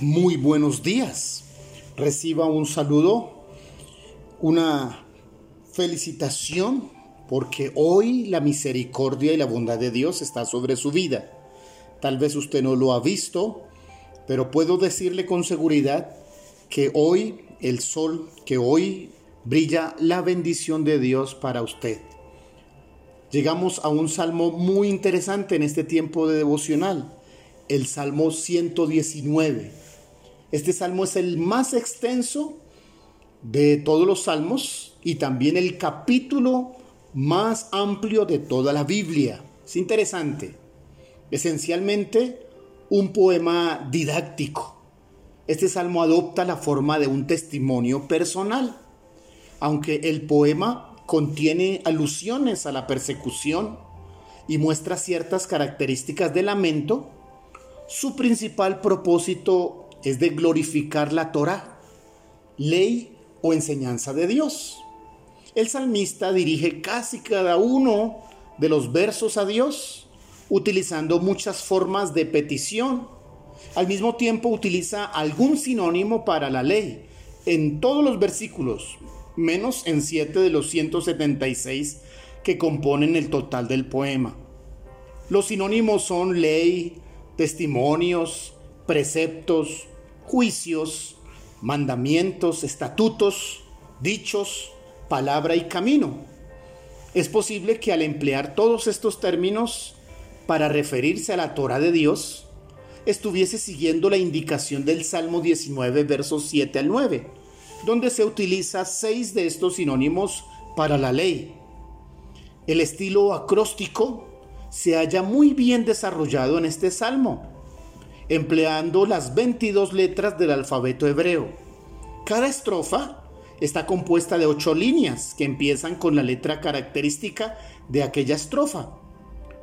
Muy buenos días. Reciba un saludo, una felicitación, porque hoy la misericordia y la bondad de Dios está sobre su vida. Tal vez usted no lo ha visto, pero puedo decirle con seguridad que hoy el sol, que hoy brilla la bendición de Dios para usted. Llegamos a un salmo muy interesante en este tiempo de devocional, el Salmo 119 este salmo es el más extenso de todos los salmos y también el capítulo más amplio de toda la Biblia. Es interesante. Esencialmente un poema didáctico. Este salmo adopta la forma de un testimonio personal, aunque el poema contiene alusiones a la persecución y muestra ciertas características de lamento, su principal propósito es de glorificar la Torah, ley o enseñanza de Dios. El salmista dirige casi cada uno de los versos a Dios, utilizando muchas formas de petición. Al mismo tiempo utiliza algún sinónimo para la ley en todos los versículos, menos en siete de los 176 que componen el total del poema. Los sinónimos son ley, testimonios, preceptos, juicios, mandamientos, estatutos, dichos, palabra y camino. Es posible que al emplear todos estos términos para referirse a la Torah de Dios, estuviese siguiendo la indicación del Salmo 19, versos 7 al 9, donde se utiliza seis de estos sinónimos para la ley. El estilo acróstico se halla muy bien desarrollado en este salmo empleando las 22 letras del alfabeto hebreo. Cada estrofa está compuesta de ocho líneas que empiezan con la letra característica de aquella estrofa.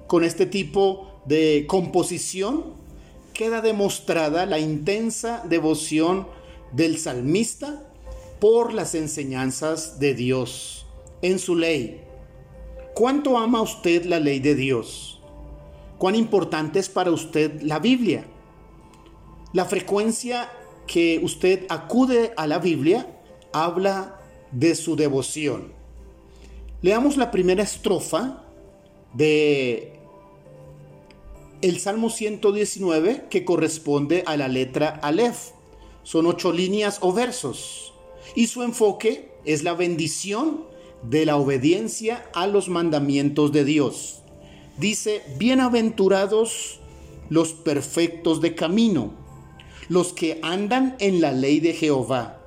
Con este tipo de composición queda demostrada la intensa devoción del salmista por las enseñanzas de Dios en su ley. ¿Cuánto ama usted la ley de Dios? ¿Cuán importante es para usted la Biblia? La frecuencia que usted acude a la Biblia habla de su devoción. Leamos la primera estrofa de el Salmo 119 que corresponde a la letra Aleph. Son ocho líneas o versos. Y su enfoque es la bendición de la obediencia a los mandamientos de Dios. Dice, bienaventurados los perfectos de camino los que andan en la ley de Jehová.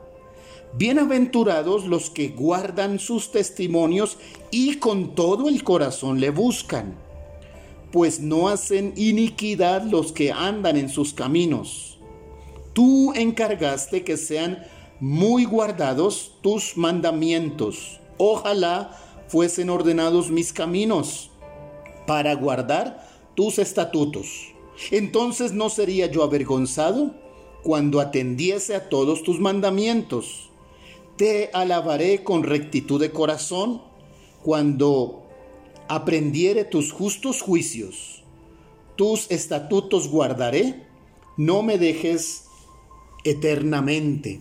Bienaventurados los que guardan sus testimonios y con todo el corazón le buscan, pues no hacen iniquidad los que andan en sus caminos. Tú encargaste que sean muy guardados tus mandamientos. Ojalá fuesen ordenados mis caminos para guardar tus estatutos. Entonces no sería yo avergonzado cuando atendiese a todos tus mandamientos. Te alabaré con rectitud de corazón cuando aprendiere tus justos juicios. Tus estatutos guardaré, no me dejes eternamente.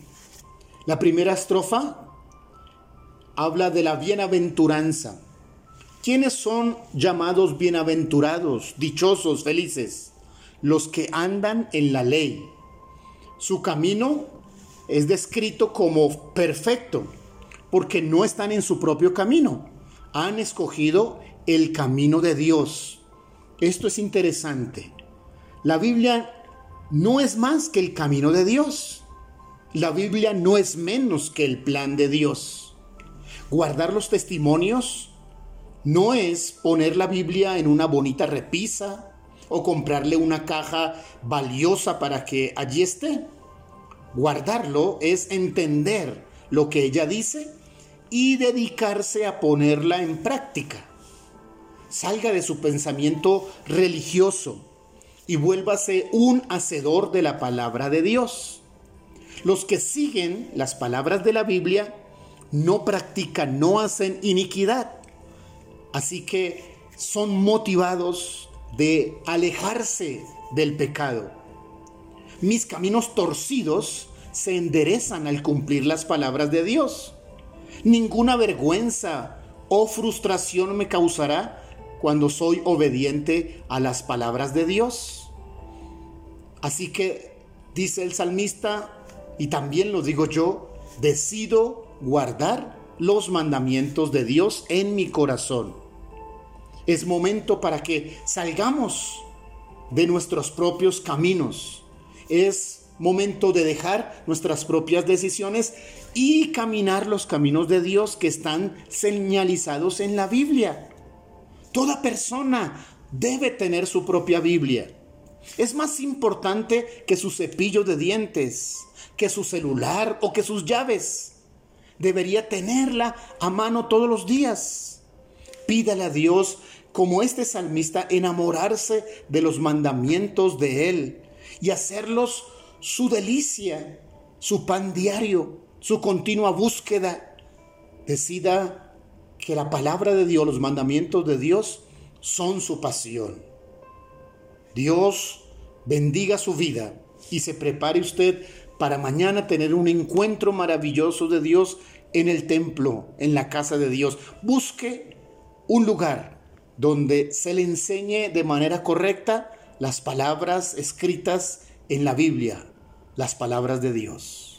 La primera estrofa habla de la bienaventuranza. ¿Quiénes son llamados bienaventurados, dichosos, felices? Los que andan en la ley su camino es descrito como perfecto, porque no están en su propio camino. Han escogido el camino de Dios. Esto es interesante. La Biblia no es más que el camino de Dios. La Biblia no es menos que el plan de Dios. Guardar los testimonios no es poner la Biblia en una bonita repisa o comprarle una caja valiosa para que allí esté. Guardarlo es entender lo que ella dice y dedicarse a ponerla en práctica. Salga de su pensamiento religioso y vuélvase un hacedor de la palabra de Dios. Los que siguen las palabras de la Biblia no practican, no hacen iniquidad. Así que son motivados de alejarse del pecado mis caminos torcidos se enderezan al cumplir las palabras de Dios. Ninguna vergüenza o frustración me causará cuando soy obediente a las palabras de Dios. Así que dice el salmista, y también lo digo yo, decido guardar los mandamientos de Dios en mi corazón. Es momento para que salgamos de nuestros propios caminos. Es momento de dejar nuestras propias decisiones y caminar los caminos de Dios que están señalizados en la Biblia. Toda persona debe tener su propia Biblia. Es más importante que su cepillo de dientes, que su celular o que sus llaves. Debería tenerla a mano todos los días. Pídale a Dios, como este salmista, enamorarse de los mandamientos de Él y hacerlos su delicia, su pan diario, su continua búsqueda. Decida que la palabra de Dios, los mandamientos de Dios, son su pasión. Dios bendiga su vida y se prepare usted para mañana tener un encuentro maravilloso de Dios en el templo, en la casa de Dios. Busque un lugar donde se le enseñe de manera correcta las palabras escritas en la Biblia, las palabras de Dios.